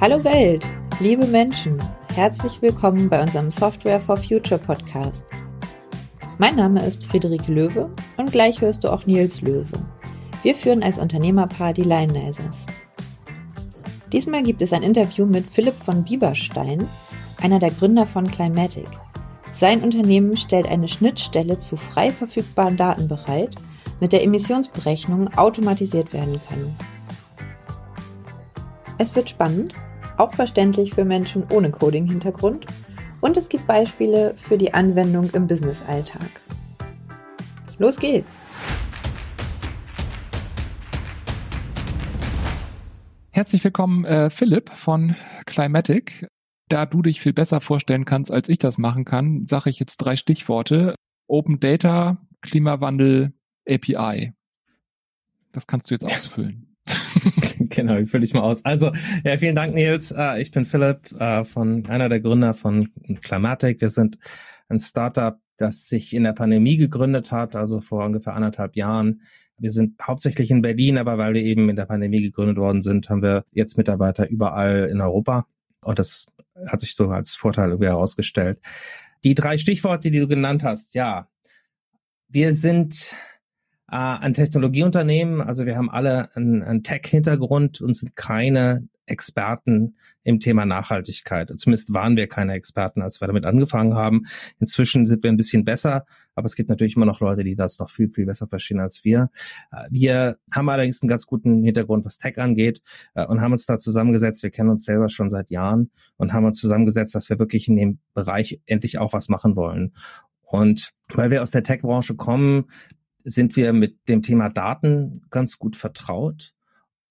Hallo Welt, liebe Menschen, herzlich willkommen bei unserem Software for Future Podcast. Mein Name ist Friederike Löwe und gleich hörst du auch Nils Löwe. Wir führen als Unternehmerpaar die Lionizers. Diesmal gibt es ein Interview mit Philipp von Bieberstein, einer der Gründer von Climatic. Sein Unternehmen stellt eine Schnittstelle zu frei verfügbaren Daten bereit, mit der Emissionsberechnungen automatisiert werden können. Es wird spannend, auch verständlich für Menschen ohne Coding-Hintergrund und es gibt Beispiele für die Anwendung im Business-Alltag. Los geht's! Herzlich willkommen, äh, Philipp von Climatic. Da du dich viel besser vorstellen kannst, als ich das machen kann, sage ich jetzt drei Stichworte. Open Data, Klimawandel, API. Das kannst du jetzt ausfüllen. genau, ich fülle ich mal aus. Also, ja, vielen Dank, Nils. Äh, ich bin Philipp, äh, von einer der Gründer von Climatic. Wir sind ein Startup, das sich in der Pandemie gegründet hat, also vor ungefähr anderthalb Jahren. Wir sind hauptsächlich in Berlin, aber weil wir eben in der Pandemie gegründet worden sind, haben wir jetzt Mitarbeiter überall in Europa. Und das hat sich so als Vorteil irgendwie herausgestellt. Die drei Stichworte, die du genannt hast, ja. Wir sind äh, ein Technologieunternehmen. Also wir haben alle einen, einen Tech-Hintergrund und sind keine Experten im Thema Nachhaltigkeit. Zumindest waren wir keine Experten, als wir damit angefangen haben. Inzwischen sind wir ein bisschen besser, aber es gibt natürlich immer noch Leute, die das noch viel, viel besser verstehen als wir. Äh, wir haben allerdings einen ganz guten Hintergrund, was Tech angeht äh, und haben uns da zusammengesetzt. Wir kennen uns selber schon seit Jahren und haben uns zusammengesetzt, dass wir wirklich in dem Bereich endlich auch was machen wollen. Und weil wir aus der Tech-Branche kommen, sind wir mit dem Thema Daten ganz gut vertraut.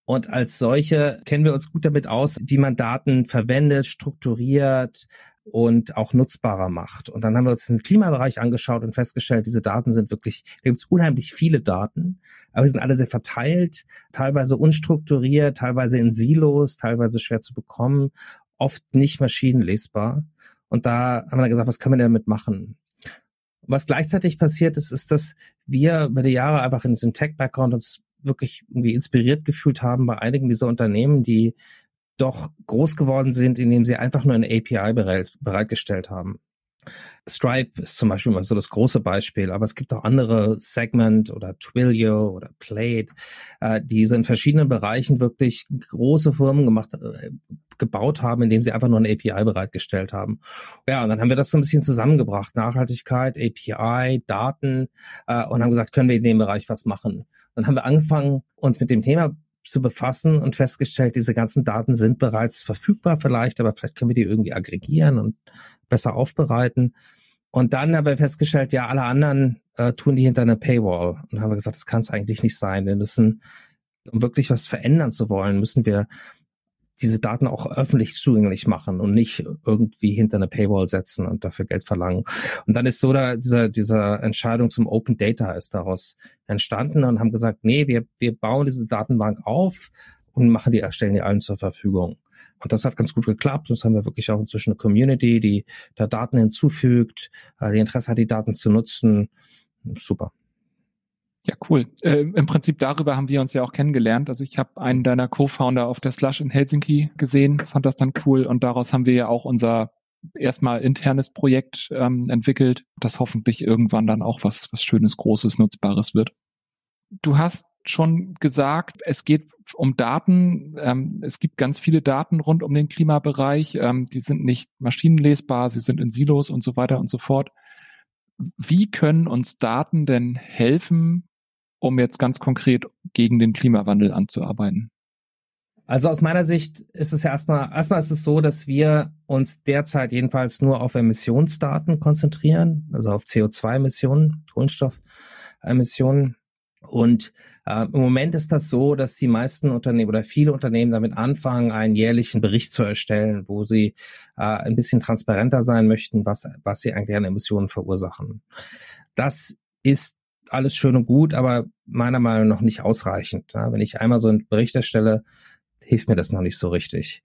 Und als solche kennen wir uns gut damit aus, wie man Daten verwendet, strukturiert und auch nutzbarer macht. Und dann haben wir uns den Klimabereich angeschaut und festgestellt, diese Daten sind wirklich, da gibt es unheimlich viele Daten, aber sie sind alle sehr verteilt, teilweise unstrukturiert, teilweise in Silos, teilweise schwer zu bekommen, oft nicht maschinenlesbar. Und da haben wir dann gesagt, was können wir damit machen? Was gleichzeitig passiert ist, ist, dass wir über die Jahre einfach in diesem Tech-Background uns wirklich irgendwie inspiriert gefühlt haben bei einigen dieser Unternehmen, die doch groß geworden sind, indem sie einfach nur eine API bereit, bereitgestellt haben. Stripe ist zum Beispiel mal so das große Beispiel, aber es gibt auch andere Segment oder Twilio oder Plate, äh, die so in verschiedenen Bereichen wirklich große Firmen gemacht, äh, gebaut haben, indem sie einfach nur eine API bereitgestellt haben. Ja, und dann haben wir das so ein bisschen zusammengebracht. Nachhaltigkeit, API, Daten äh, und haben gesagt, können wir in dem Bereich was machen. Dann haben wir angefangen, uns mit dem Thema zu befassen und festgestellt, diese ganzen Daten sind bereits verfügbar vielleicht, aber vielleicht können wir die irgendwie aggregieren und besser aufbereiten. Und dann haben wir festgestellt, ja, alle anderen äh, tun die hinter einer Paywall. Und haben wir gesagt, das kann es eigentlich nicht sein. Wir müssen, um wirklich was verändern zu wollen, müssen wir diese Daten auch öffentlich zugänglich machen und nicht irgendwie hinter eine Paywall setzen und dafür Geld verlangen. Und dann ist so da dieser, dieser Entscheidung zum Open Data ist daraus entstanden und haben gesagt, nee, wir, wir bauen diese Datenbank auf und machen die, stellen die allen zur Verfügung. Und das hat ganz gut geklappt. Das haben wir wirklich auch inzwischen eine Community, die da Daten hinzufügt, äh, die Interesse hat, die Daten zu nutzen. Super. Ja, cool. Äh, Im Prinzip darüber haben wir uns ja auch kennengelernt. Also ich habe einen deiner Co-Founder auf der Slush in Helsinki gesehen, fand das dann cool und daraus haben wir ja auch unser erstmal internes Projekt ähm, entwickelt, das hoffentlich irgendwann dann auch was, was Schönes, Großes, Nutzbares wird. Du hast schon gesagt, es geht um Daten. Ähm, es gibt ganz viele Daten rund um den Klimabereich. Ähm, die sind nicht maschinenlesbar, sie sind in Silos und so weiter und so fort. Wie können uns Daten denn helfen, um jetzt ganz konkret gegen den Klimawandel anzuarbeiten? Also aus meiner Sicht ist es ja erstmal, erstmal ist es so, dass wir uns derzeit jedenfalls nur auf Emissionsdaten konzentrieren, also auf CO2-Emissionen, Kohlenstoffemissionen. Und äh, im Moment ist das so, dass die meisten Unternehmen oder viele Unternehmen damit anfangen, einen jährlichen Bericht zu erstellen, wo sie äh, ein bisschen transparenter sein möchten, was, was sie eigentlich an Emissionen verursachen. Das ist alles schön und gut, aber meiner Meinung nach nicht ausreichend. Ja, wenn ich einmal so einen Bericht erstelle, hilft mir das noch nicht so richtig.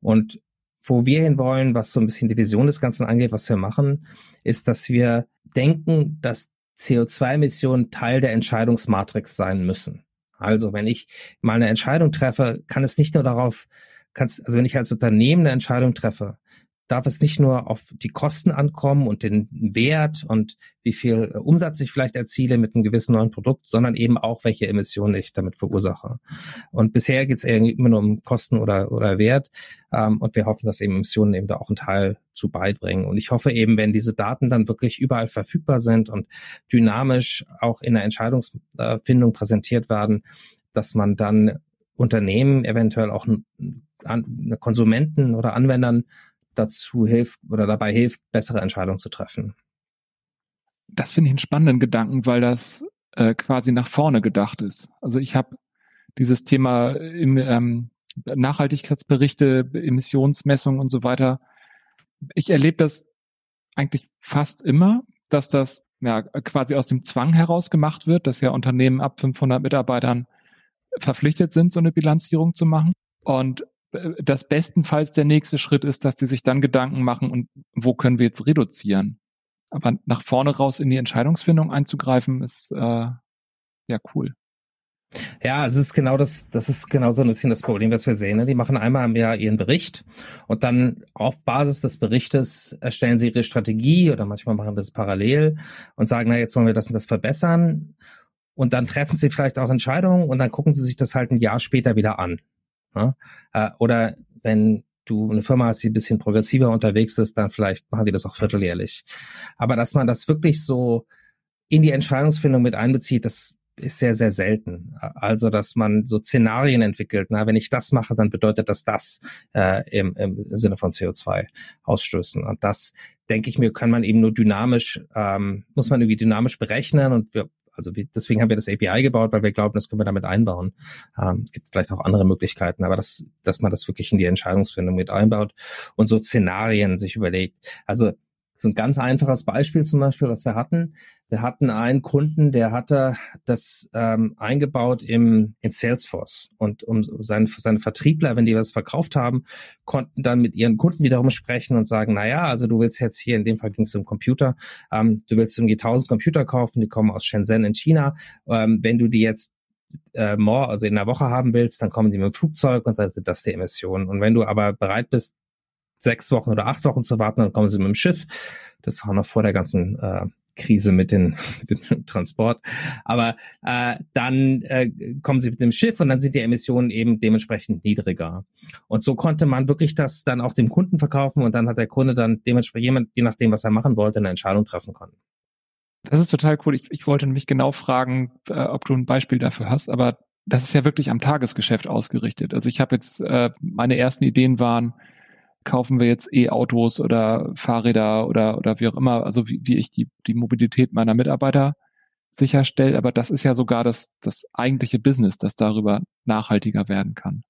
Und wo wir hinwollen, was so ein bisschen die Vision des Ganzen angeht, was wir machen, ist, dass wir denken, dass CO2-Emissionen Teil der Entscheidungsmatrix sein müssen. Also wenn ich mal eine Entscheidung treffe, kann es nicht nur darauf kannst, also wenn ich als Unternehmen eine Entscheidung treffe, darf es nicht nur auf die Kosten ankommen und den Wert und wie viel äh, Umsatz ich vielleicht erziele mit einem gewissen neuen Produkt, sondern eben auch, welche Emissionen ich damit verursache. Und bisher geht es immer nur um Kosten oder, oder Wert. Ähm, und wir hoffen, dass eben Emissionen eben da auch einen Teil zu beibringen. Und ich hoffe eben, wenn diese Daten dann wirklich überall verfügbar sind und dynamisch auch in der Entscheidungsfindung präsentiert werden, dass man dann Unternehmen, eventuell auch Konsumenten oder Anwendern dazu hilft oder dabei hilft, bessere Entscheidungen zu treffen. Das finde ich einen spannenden Gedanken, weil das äh, quasi nach vorne gedacht ist. Also ich habe dieses Thema im ähm, Nachhaltigkeitsberichte, Emissionsmessungen und so weiter. Ich erlebe das eigentlich fast immer, dass das ja quasi aus dem Zwang heraus gemacht wird, dass ja Unternehmen ab 500 Mitarbeitern verpflichtet sind, so eine Bilanzierung zu machen. Und das bestenfalls der nächste Schritt ist, dass die sich dann Gedanken machen und wo können wir jetzt reduzieren. Aber nach vorne raus in die Entscheidungsfindung einzugreifen, ist äh, ja cool. Ja, es ist genau das, das ist genau so ein bisschen das Problem, was wir sehen. Ne? Die machen einmal im Jahr ihren Bericht und dann auf Basis des Berichtes erstellen sie ihre Strategie oder manchmal machen das parallel und sagen, na, jetzt wollen wir das und das verbessern. Und dann treffen sie vielleicht auch Entscheidungen und dann gucken sie sich das halt ein Jahr später wieder an. Ne? Äh, oder wenn du eine Firma hast, die ein bisschen progressiver unterwegs ist, dann vielleicht machen die das auch vierteljährlich. Aber dass man das wirklich so in die Entscheidungsfindung mit einbezieht, das ist sehr, sehr selten. Also, dass man so Szenarien entwickelt. Na, wenn ich das mache, dann bedeutet das das äh, im, im Sinne von CO2-Ausstößen. Und das, denke ich mir, kann man eben nur dynamisch, ähm, muss man irgendwie dynamisch berechnen. Und wir also wir, deswegen haben wir das API gebaut, weil wir glauben, das können wir damit einbauen. Ähm, es gibt vielleicht auch andere Möglichkeiten, aber das, dass man das wirklich in die Entscheidungsfindung mit einbaut und so Szenarien sich überlegt. Also so ein ganz einfaches Beispiel zum Beispiel, was wir hatten. Wir hatten einen Kunden, der hatte das ähm, eingebaut im, in Salesforce. Und um seine, seine Vertriebler, wenn die was verkauft haben, konnten dann mit ihren Kunden wiederum sprechen und sagen, na ja, also du willst jetzt hier, in dem Fall ging es um Computer, ähm, du willst irgendwie 1000 Computer kaufen, die kommen aus Shenzhen in China. Ähm, wenn du die jetzt äh, more, also in einer Woche haben willst, dann kommen die mit dem Flugzeug und dann sind das die Emissionen. Und wenn du aber bereit bist, sechs Wochen oder acht Wochen zu warten, dann kommen sie mit dem Schiff. Das war noch vor der ganzen äh, Krise mit, den, mit dem Transport. Aber äh, dann äh, kommen sie mit dem Schiff und dann sind die Emissionen eben dementsprechend niedriger. Und so konnte man wirklich das dann auch dem Kunden verkaufen und dann hat der Kunde dann dementsprechend, jemand, je nachdem, was er machen wollte, eine Entscheidung treffen können. Das ist total cool. Ich, ich wollte nämlich genau fragen, äh, ob du ein Beispiel dafür hast, aber das ist ja wirklich am Tagesgeschäft ausgerichtet. Also ich habe jetzt, äh, meine ersten Ideen waren, kaufen wir jetzt E-Autos oder Fahrräder oder, oder wie auch immer, also wie, wie ich die, die Mobilität meiner Mitarbeiter sicherstelle. Aber das ist ja sogar das, das eigentliche Business, das darüber nachhaltiger werden kann.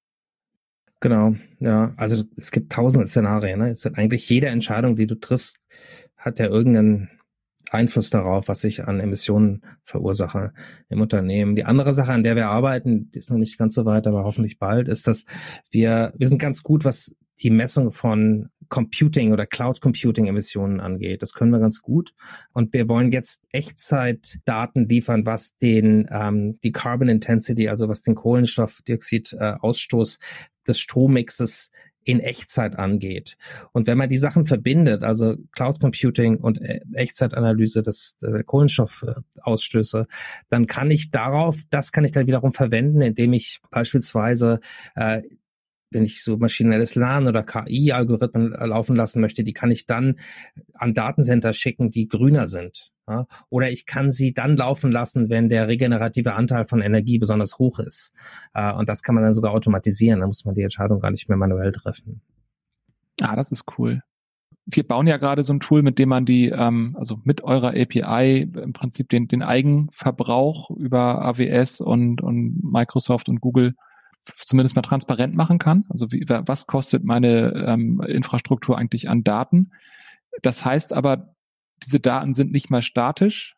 Genau, ja. Also es gibt tausende Szenarien. Ne? Es wird eigentlich jede Entscheidung, die du triffst, hat ja irgendeinen Einfluss darauf, was ich an Emissionen verursache im Unternehmen. Die andere Sache, an der wir arbeiten, die ist noch nicht ganz so weit, aber hoffentlich bald, ist, dass wir, wir sind ganz gut, was die Messung von Computing oder Cloud Computing Emissionen angeht. Das können wir ganz gut. Und wir wollen jetzt Echtzeitdaten liefern, was den ähm, die Carbon Intensity, also was den Kohlenstoffdioxid-Ausstoß äh, des Strommixes in Echtzeit angeht. Und wenn man die Sachen verbindet, also Cloud Computing und äh, Echtzeitanalyse des der Kohlenstoffausstöße, dann kann ich darauf, das kann ich dann wiederum verwenden, indem ich beispielsweise äh, wenn ich so maschinelles Lernen oder KI-Algorithmen laufen lassen möchte, die kann ich dann an Datencenter schicken, die grüner sind. Ja? Oder ich kann sie dann laufen lassen, wenn der regenerative Anteil von Energie besonders hoch ist. Äh, und das kann man dann sogar automatisieren. Da muss man die Entscheidung gar nicht mehr manuell treffen. Ah, das ist cool. Wir bauen ja gerade so ein Tool, mit dem man die, ähm, also mit eurer API im Prinzip den, den Eigenverbrauch über AWS und, und Microsoft und Google zumindest mal transparent machen kann. Also wie, was kostet meine ähm, Infrastruktur eigentlich an Daten? Das heißt aber, diese Daten sind nicht mal statisch.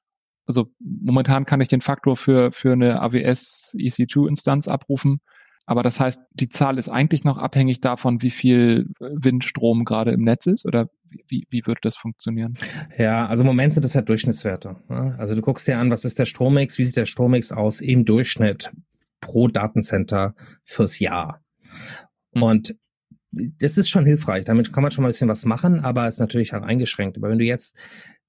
Also momentan kann ich den Faktor für, für eine AWS EC2-Instanz abrufen. Aber das heißt, die Zahl ist eigentlich noch abhängig davon, wie viel Windstrom gerade im Netz ist oder wie, wie würde das funktionieren? Ja, also im Moment sind das ja Durchschnittswerte. Ne? Also du guckst dir an, was ist der Strommix, wie sieht der Strommix aus im Durchschnitt pro Datencenter fürs Jahr. Mhm. Und das ist schon hilfreich. Damit kann man schon mal ein bisschen was machen, aber ist natürlich auch eingeschränkt. Aber wenn du jetzt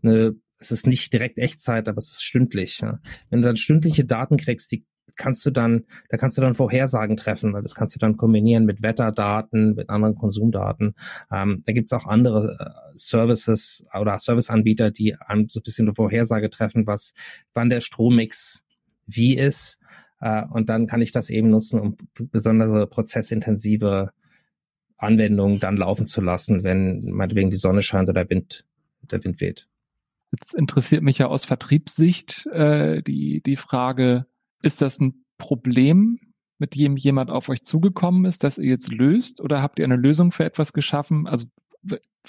eine, es ist nicht direkt Echtzeit, aber es ist stündlich. Ja. Wenn du dann stündliche Daten kriegst, die kannst du dann, da kannst du dann Vorhersagen treffen, weil das kannst du dann kombinieren mit Wetterdaten, mit anderen Konsumdaten. Ähm, da gibt's auch andere äh, Services oder Serviceanbieter, die einem so ein bisschen eine Vorhersage treffen, was, wann der Strommix wie ist. Äh, und dann kann ich das eben nutzen, um besondere prozessintensive Anwendungen dann laufen zu lassen, wenn meinetwegen die Sonne scheint oder Wind, der Wind weht. Jetzt interessiert mich ja aus Vertriebssicht äh, die, die Frage, ist das ein Problem, mit dem jemand auf euch zugekommen ist, das ihr jetzt löst? Oder habt ihr eine Lösung für etwas geschaffen? Also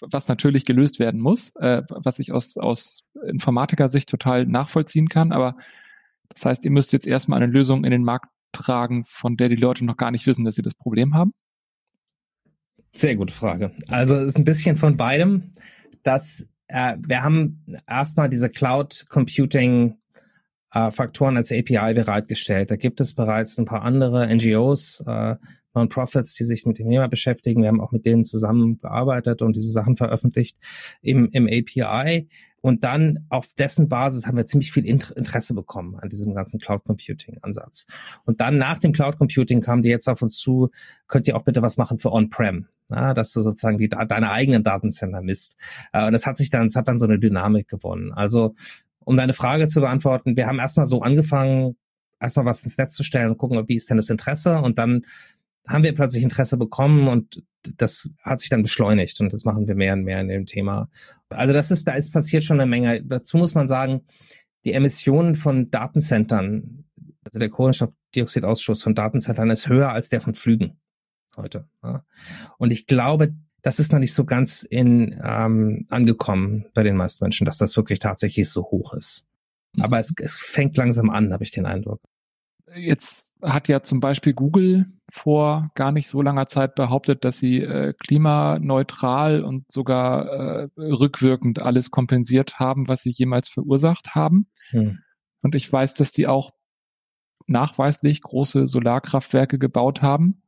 was natürlich gelöst werden muss, äh, was ich aus, aus Informatiker-Sicht total nachvollziehen kann. Aber das heißt, ihr müsst jetzt erstmal eine Lösung in den Markt tragen, von der die Leute noch gar nicht wissen, dass sie das Problem haben? Sehr gute Frage. Also es ist ein bisschen von beidem. dass äh, wir haben erstmal diese Cloud Computing äh, Faktoren als API bereitgestellt. Da gibt es bereits ein paar andere NGOs, äh, Non-Profits, die sich mit dem Thema beschäftigen. Wir haben auch mit denen zusammengearbeitet und diese Sachen veröffentlicht im, im API. Und dann auf dessen Basis haben wir ziemlich viel Interesse bekommen an diesem ganzen Cloud Computing Ansatz. Und dann nach dem Cloud Computing kamen die jetzt auf uns zu, könnt ihr auch bitte was machen für On-Prem, ja, dass du sozusagen die, deine eigenen Datencenter misst. Äh, und das hat sich dann, es hat dann so eine Dynamik gewonnen. Also um deine Frage zu beantworten, wir haben erstmal so angefangen, erstmal was ins Netz zu stellen und gucken, wie ist denn das Interesse und dann haben wir plötzlich Interesse bekommen und das hat sich dann beschleunigt und das machen wir mehr und mehr in dem Thema. Also das ist, da ist passiert schon eine Menge. Dazu muss man sagen, die Emissionen von Datencentern, also der Kohlenstoffdioxidausschuss von Datencentern ist höher als der von Flügen heute. Und ich glaube, das ist noch nicht so ganz in, ähm, angekommen bei den meisten Menschen, dass das wirklich tatsächlich so hoch ist. Mhm. Aber es, es fängt langsam an, habe ich den Eindruck. Jetzt hat ja zum Beispiel Google vor gar nicht so langer Zeit behauptet, dass sie äh, klimaneutral und sogar äh, rückwirkend alles kompensiert haben, was sie jemals verursacht haben. Hm. Und ich weiß, dass die auch nachweislich große Solarkraftwerke gebaut haben.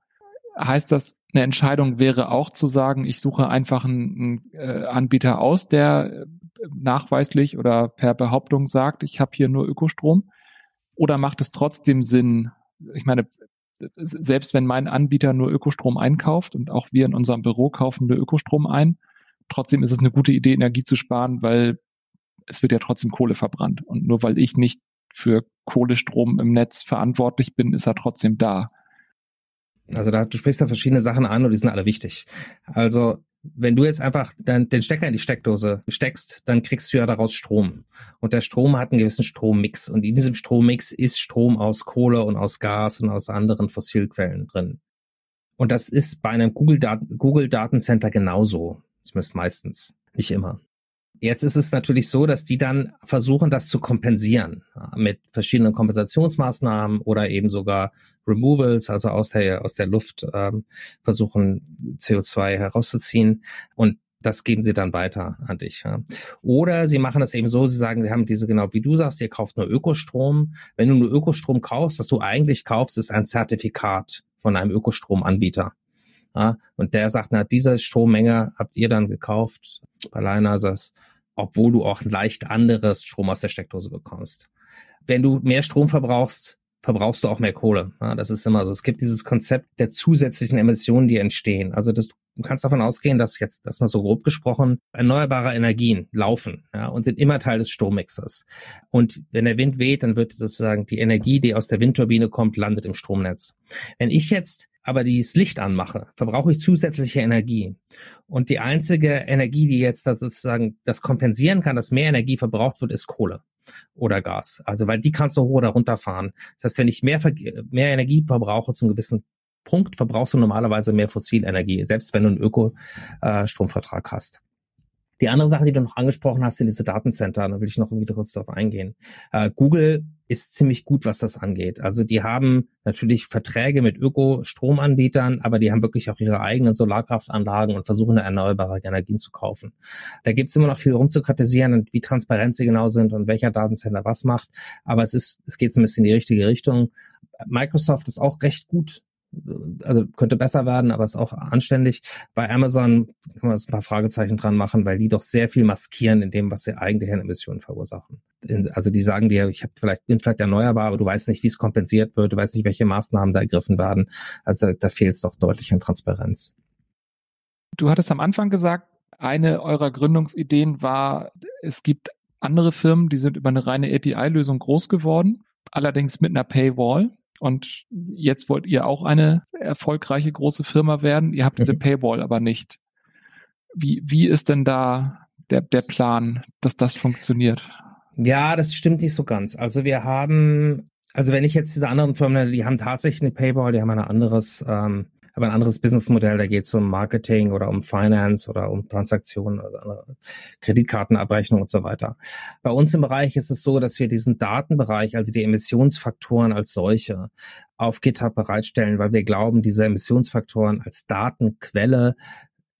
Heißt das, eine Entscheidung wäre auch zu sagen, ich suche einfach einen, einen äh, Anbieter aus, der äh, nachweislich oder per Behauptung sagt, ich habe hier nur Ökostrom? Oder macht es trotzdem Sinn, ich meine, selbst wenn mein Anbieter nur Ökostrom einkauft und auch wir in unserem Büro kaufen nur Ökostrom ein, trotzdem ist es eine gute Idee, Energie zu sparen, weil es wird ja trotzdem Kohle verbrannt. Und nur weil ich nicht für Kohlestrom im Netz verantwortlich bin, ist er trotzdem da. Also da, du sprichst da verschiedene Sachen an und die sind alle wichtig. Also wenn du jetzt einfach dann den Stecker in die Steckdose steckst, dann kriegst du ja daraus Strom. Und der Strom hat einen gewissen Strommix. Und in diesem Strommix ist Strom aus Kohle und aus Gas und aus anderen Fossilquellen drin. Und das ist bei einem Google, Daten, Google genauso. Zumindest meistens. Nicht immer. Jetzt ist es natürlich so, dass die dann versuchen, das zu kompensieren mit verschiedenen Kompensationsmaßnahmen oder eben sogar Removals, also aus der, aus der Luft ähm, versuchen, CO2 herauszuziehen. Und das geben sie dann weiter an dich. Ja. Oder sie machen das eben so, sie sagen, sie haben diese genau wie du sagst, ihr kauft nur Ökostrom. Wenn du nur Ökostrom kaufst, was du eigentlich kaufst, ist ein Zertifikat von einem Ökostromanbieter. Ja, und der sagt, na, diese Strommenge habt ihr dann gekauft bei Lionizers obwohl du auch ein leicht anderes Strom aus der Steckdose bekommst. Wenn du mehr Strom verbrauchst, verbrauchst du auch mehr Kohle. Ja, das ist immer so. Es gibt dieses Konzept der zusätzlichen Emissionen, die entstehen. Also das, du kannst davon ausgehen, dass jetzt, dass mal so grob gesprochen, erneuerbare Energien laufen ja, und sind immer Teil des Strommixers. Und wenn der Wind weht, dann wird sozusagen die Energie, die aus der Windturbine kommt, landet im Stromnetz. Wenn ich jetzt aber das Licht anmache, verbrauche ich zusätzliche Energie. Und die einzige Energie, die jetzt da sozusagen das kompensieren kann, dass mehr Energie verbraucht wird, ist Kohle oder Gas. Also weil die kannst du hoch oder runter fahren. Das heißt, wenn ich mehr, mehr Energie verbrauche zum gewissen Punkt, verbrauchst du normalerweise mehr Fossilenergie, selbst wenn du einen Ökostromvertrag hast. Die andere Sache, die du noch angesprochen hast, sind diese Datencenter. Da will ich noch irgendwie kurz darauf eingehen. Äh, Google ist ziemlich gut, was das angeht. Also die haben natürlich Verträge mit Ökostromanbietern, aber die haben wirklich auch ihre eigenen Solarkraftanlagen und versuchen erneuerbare Energien zu kaufen. Da gibt's immer noch viel rumzukritisieren und wie transparent sie genau sind und welcher Datencenter was macht. Aber es ist, es geht so ein bisschen in die richtige Richtung. Microsoft ist auch recht gut also könnte besser werden, aber ist auch anständig. Bei Amazon kann man ein paar Fragezeichen dran machen, weil die doch sehr viel maskieren in dem, was sie eigentlich an Emissionen verursachen. Also die sagen dir, ich habe vielleicht bin vielleicht erneuerbar, aber du weißt nicht, wie es kompensiert wird, du weißt nicht, welche Maßnahmen da ergriffen werden. Also da, da fehlt es doch deutlich an Transparenz. Du hattest am Anfang gesagt, eine eurer Gründungsideen war, es gibt andere Firmen, die sind über eine reine API-Lösung groß geworden, allerdings mit einer Paywall. Und jetzt wollt ihr auch eine erfolgreiche große Firma werden. Ihr habt diese mhm. Paywall aber nicht. Wie, wie ist denn da der, der Plan, dass das funktioniert? Ja, das stimmt nicht so ganz. Also wir haben, also wenn ich jetzt diese anderen Firmen, die haben tatsächlich eine Paywall, die haben ein anderes, ähm, aber ein anderes Businessmodell, da geht es um Marketing oder um Finance oder um Transaktionen oder Kreditkartenabrechnung und so weiter. Bei uns im Bereich ist es so, dass wir diesen Datenbereich, also die Emissionsfaktoren als solche, auf GitHub bereitstellen, weil wir glauben, diese Emissionsfaktoren als Datenquelle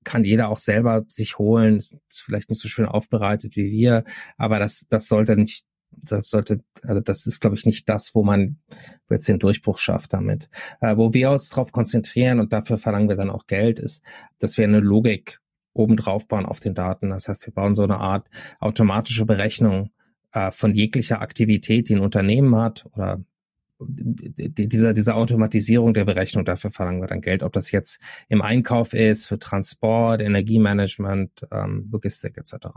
kann jeder auch selber sich holen. Ist vielleicht nicht so schön aufbereitet wie wir, aber das, das sollte nicht das sollte, also das ist, glaube ich, nicht das, wo man jetzt den Durchbruch schafft damit. Äh, wo wir uns darauf konzentrieren und dafür verlangen wir dann auch Geld, ist, dass wir eine Logik oben drauf bauen auf den Daten. Das heißt, wir bauen so eine Art automatische Berechnung äh, von jeglicher Aktivität, die ein Unternehmen hat oder dieser, diese Automatisierung der Berechnung, dafür verlangen wir dann Geld, ob das jetzt im Einkauf ist, für Transport, Energiemanagement, ähm, Logistik etc.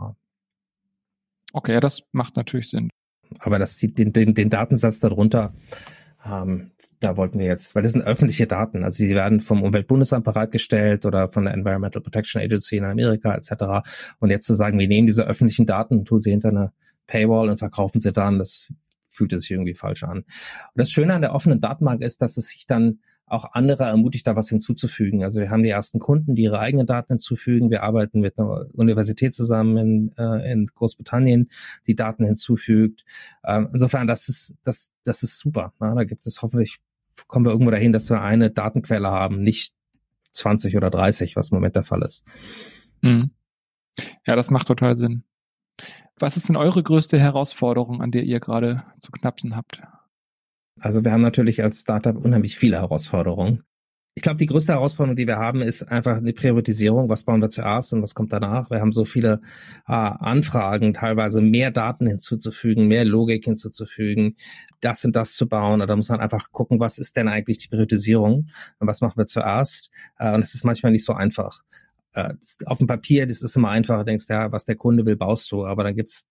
Okay, ja, das macht natürlich Sinn. Aber das sieht den, den, den Datensatz darunter, ähm, da wollten wir jetzt, weil das sind öffentliche Daten, also die werden vom Umweltbundesamt bereitgestellt oder von der Environmental Protection Agency in Amerika etc. Und jetzt zu sagen, wir nehmen diese öffentlichen Daten, tun sie hinter eine Paywall und verkaufen sie dann, das fühlt sich irgendwie falsch an. Und das Schöne an der offenen Datenbank ist, dass es sich dann auch andere ermutigt, da was hinzuzufügen. Also wir haben die ersten Kunden, die ihre eigenen Daten hinzufügen. Wir arbeiten mit einer Universität zusammen in, äh, in Großbritannien, die Daten hinzufügt. Ähm, insofern, das ist, das, das ist super. Na, da gibt es hoffentlich, kommen wir irgendwo dahin, dass wir eine Datenquelle haben, nicht 20 oder 30, was im Moment der Fall ist. Mhm. Ja, das macht total Sinn. Was ist denn eure größte Herausforderung, an der ihr gerade zu knapsen habt? Also wir haben natürlich als Startup unheimlich viele Herausforderungen. Ich glaube, die größte Herausforderung, die wir haben, ist einfach eine Priorisierung. Was bauen wir zuerst und was kommt danach? Wir haben so viele äh, Anfragen, teilweise mehr Daten hinzuzufügen, mehr Logik hinzuzufügen, das und das zu bauen. Und da muss man einfach gucken, was ist denn eigentlich die Priorisierung und was machen wir zuerst? Äh, und es ist manchmal nicht so einfach. Äh, auf dem Papier das ist immer einfacher, denkst ja, was der Kunde will, baust du. Aber dann gibt's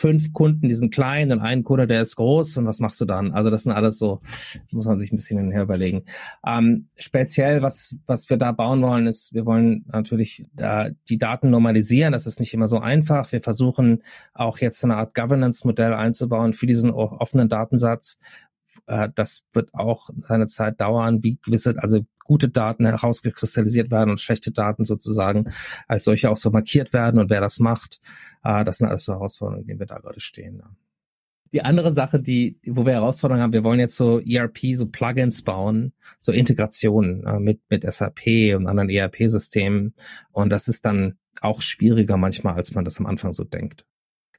fünf Kunden, die sind klein und einen Kunde, der ist groß und was machst du dann? Also das sind alles so, muss man sich ein bisschen hinher überlegen. Ähm, speziell, was, was wir da bauen wollen, ist, wir wollen natürlich äh, die Daten normalisieren. Das ist nicht immer so einfach. Wir versuchen auch jetzt eine Art Governance-Modell einzubauen für diesen offenen Datensatz. Äh, das wird auch seine Zeit dauern, wie gewisse, also gute Daten herausgekristallisiert werden und schlechte Daten sozusagen als solche auch so markiert werden und wer das macht. Äh, das sind alles so Herausforderungen, in denen wir da gerade stehen. Die andere Sache, die, wo wir Herausforderungen haben, wir wollen jetzt so ERP, so Plugins bauen, so Integrationen äh, mit, mit SAP und anderen ERP-Systemen. Und das ist dann auch schwieriger manchmal, als man das am Anfang so denkt.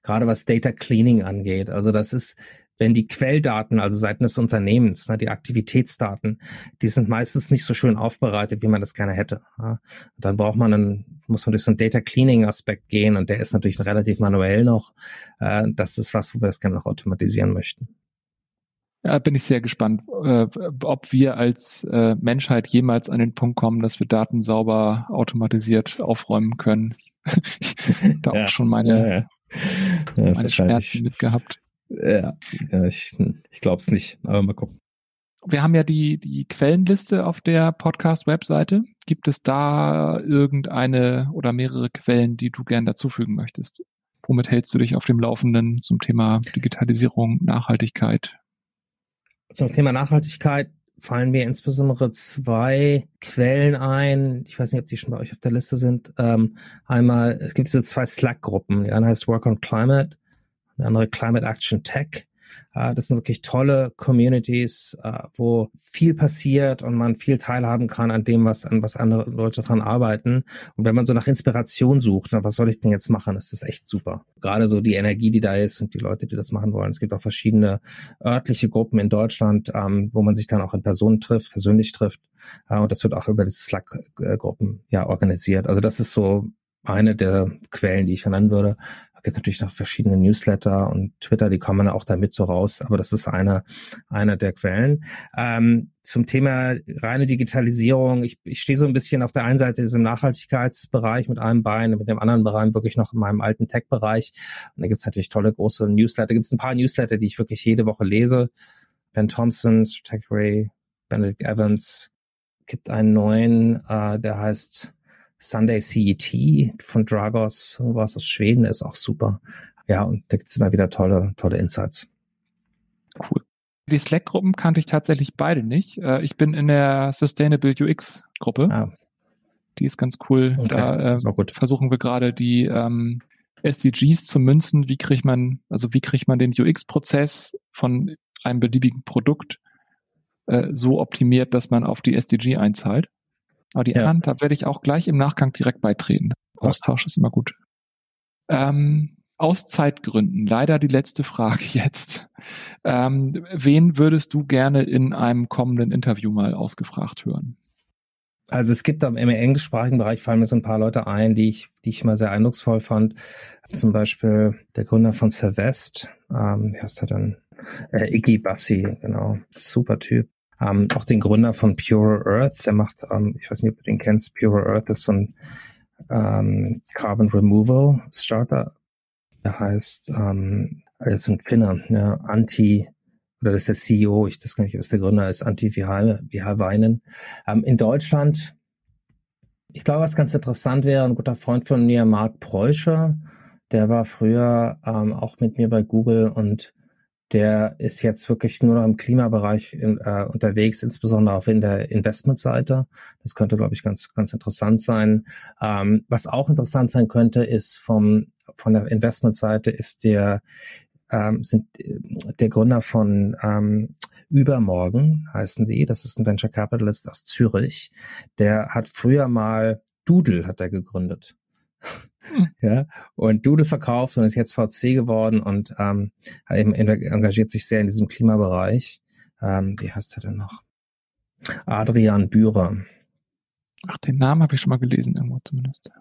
Gerade was Data Cleaning angeht. Also das ist, wenn die Quelldaten, also seitens des Unternehmens, ne, die Aktivitätsdaten, die sind meistens nicht so schön aufbereitet, wie man das gerne hätte. Ja. dann braucht man einen, muss man durch so einen Data Cleaning Aspekt gehen und der ist natürlich relativ manuell noch. Äh, das ist was, wo wir das gerne noch automatisieren möchten. Ja, bin ich sehr gespannt, äh, ob wir als äh, Menschheit jemals an den Punkt kommen, dass wir Daten sauber automatisiert aufräumen können. da ja, auch schon meine, ja, ja. meine Schmerzen mitgehabt. Ja, ich, ich glaube es nicht, aber mal gucken. Wir haben ja die, die Quellenliste auf der Podcast-Webseite. Gibt es da irgendeine oder mehrere Quellen, die du gern dazufügen möchtest? Womit hältst du dich auf dem Laufenden zum Thema Digitalisierung, Nachhaltigkeit? Zum Thema Nachhaltigkeit fallen mir insbesondere zwei Quellen ein. Ich weiß nicht, ob die schon bei euch auf der Liste sind. Ähm, einmal, es gibt diese zwei Slack-Gruppen. Die eine heißt Work on Climate der andere Climate Action Tech. Äh, das sind wirklich tolle Communities, äh, wo viel passiert und man viel teilhaben kann an dem, was an was andere Leute dran arbeiten. Und wenn man so nach Inspiration sucht, was soll ich denn jetzt machen, ist das echt super. Gerade so die Energie, die da ist und die Leute, die das machen wollen. Es gibt auch verschiedene örtliche Gruppen in Deutschland, ähm, wo man sich dann auch in Personen trifft, persönlich trifft. Äh, und das wird auch über die Slack-Gruppen ja organisiert. Also das ist so eine der Quellen, die ich nennen würde. Gibt natürlich noch verschiedene Newsletter und Twitter, die kommen auch damit so raus, aber das ist eine, eine der Quellen. Ähm, zum Thema reine Digitalisierung, ich, ich stehe so ein bisschen auf der einen Seite in diesem Nachhaltigkeitsbereich mit einem Bein, mit dem anderen Bein wirklich noch in meinem alten Tech-Bereich. Und da gibt's natürlich tolle große Newsletter. Gibt es ein paar Newsletter, die ich wirklich jede Woche lese. Ben Thompson, Tech Ray, Benedict Evans, gibt einen neuen, äh, der heißt Sunday CET von Dragos, irgendwas aus Schweden, ist auch super. Ja, und da gibt's immer wieder tolle, tolle Insights. Cool. Die Slack-Gruppen kannte ich tatsächlich beide nicht. Äh, ich bin in der Sustainable UX-Gruppe. Ah. Die ist ganz cool. Okay. Da äh, versuchen wir gerade die ähm, SDGs zu münzen. Wie kriegt man, also wie kriegt man den UX-Prozess von einem beliebigen Produkt äh, so optimiert, dass man auf die SDG einzahlt? Aber die ja. anderen, da werde ich auch gleich im Nachgang direkt beitreten. Austausch ist immer gut. Ähm, aus Zeitgründen, leider die letzte Frage jetzt. Ähm, wen würdest du gerne in einem kommenden Interview mal ausgefragt hören? Also es gibt im englischsprachigen Bereich fallen mir so ein paar Leute ein, die ich, die ich mal sehr eindrucksvoll fand. Zum Beispiel der Gründer von Cervest, ähm, wie heißt er denn? Äh, Iggy Bassi, genau. Super Typ. Ähm, auch den Gründer von Pure Earth, der macht, ähm, ich weiß nicht, ob du den kennst, Pure Earth ist so ein ähm, Carbon Removal Starter. Der heißt, ähm, er ist ein Finner, ne, Anti, oder das ist der CEO, ich das kann nicht, was der Gründer ist, Anti Weinen. Ähm, in Deutschland, ich glaube, was ganz interessant wäre, ein guter Freund von mir, Marc Preuscher, der war früher ähm, auch mit mir bei Google und der ist jetzt wirklich nur noch im Klimabereich in, äh, unterwegs, insbesondere auch in der Investmentseite. Das könnte, glaube ich, ganz, ganz interessant sein. Ähm, was auch interessant sein könnte, ist vom, von der Investmentseite ist der, ähm, sind äh, der Gründer von ähm, Übermorgen, heißen die. Das ist ein Venture Capitalist aus Zürich. Der hat früher mal Doodle hat er gegründet. Ja, und Doodle verkauft und ist jetzt VC geworden und ähm, eben engagiert sich sehr in diesem Klimabereich. Ähm, wie heißt er denn noch? Adrian Bührer. Ach, den Namen habe ich schon mal gelesen, irgendwo zumindest.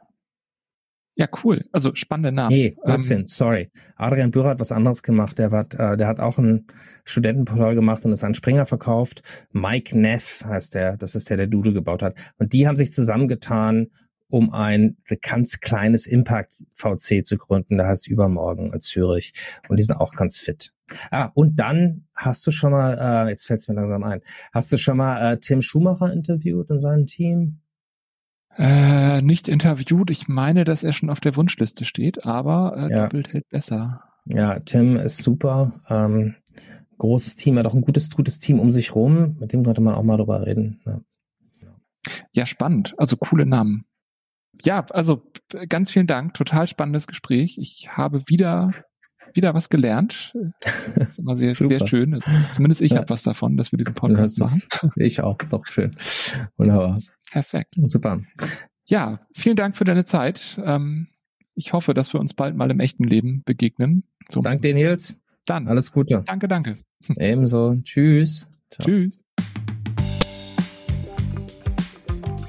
Ja, cool. Also spannende Namen. Nee, Blödsinn, ähm, sorry. Adrian Bührer hat was anderes gemacht. Der, hat, äh, der hat auch ein Studentenportal gemacht und ist an Springer verkauft. Mike Neff heißt der. Das ist der, der Doodle gebaut hat. Und die haben sich zusammengetan um ein ganz kleines Impact VC zu gründen. Da heißt übermorgen in Zürich. Und die sind auch ganz fit. Ah, und dann hast du schon mal, äh, jetzt fällt es mir langsam ein, hast du schon mal äh, Tim Schumacher interviewt und sein Team? Äh, nicht interviewt. Ich meine, dass er schon auf der Wunschliste steht, aber äh, ja. doppelt hält besser. Ja, Tim ist super. Ähm, großes Team, hat auch ein gutes, gutes Team um sich rum. Mit dem könnte man auch mal drüber reden. Ja, ja spannend. Also coole Namen ja, also ganz vielen Dank. Total spannendes Gespräch. Ich habe wieder wieder was gelernt. Das ist immer sehr, sehr schön. Also, zumindest ich ja. habe was davon, dass wir diesen Podcast machen. Ich auch. Doch schön. Wunderbar. Perfekt. Super. Ja, vielen Dank für deine Zeit. Ähm, ich hoffe, dass wir uns bald mal im echten Leben begegnen. So. Dank dir, Nils. Dann. Alles Gute. Danke, danke. Ebenso. Tschüss. Ciao. Tschüss.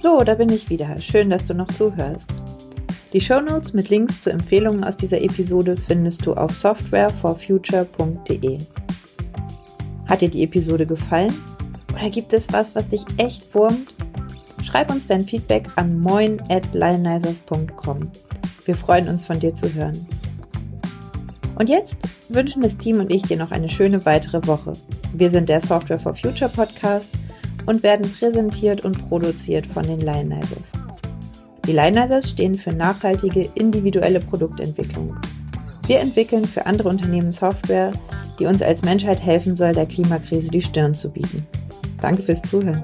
So, da bin ich wieder. Schön, dass du noch zuhörst. Die Shownotes mit Links zu Empfehlungen aus dieser Episode findest du auf softwareforfuture.de. Hat dir die Episode gefallen? Oder gibt es was, was dich echt wurmt? Schreib uns dein Feedback an moin at Wir freuen uns von dir zu hören. Und jetzt wünschen das Team und ich dir noch eine schöne weitere Woche. Wir sind der Software for Future Podcast und werden präsentiert und produziert von den Lionizers. Die Lionizers stehen für nachhaltige, individuelle Produktentwicklung. Wir entwickeln für andere Unternehmen Software, die uns als Menschheit helfen soll, der Klimakrise die Stirn zu bieten. Danke fürs Zuhören.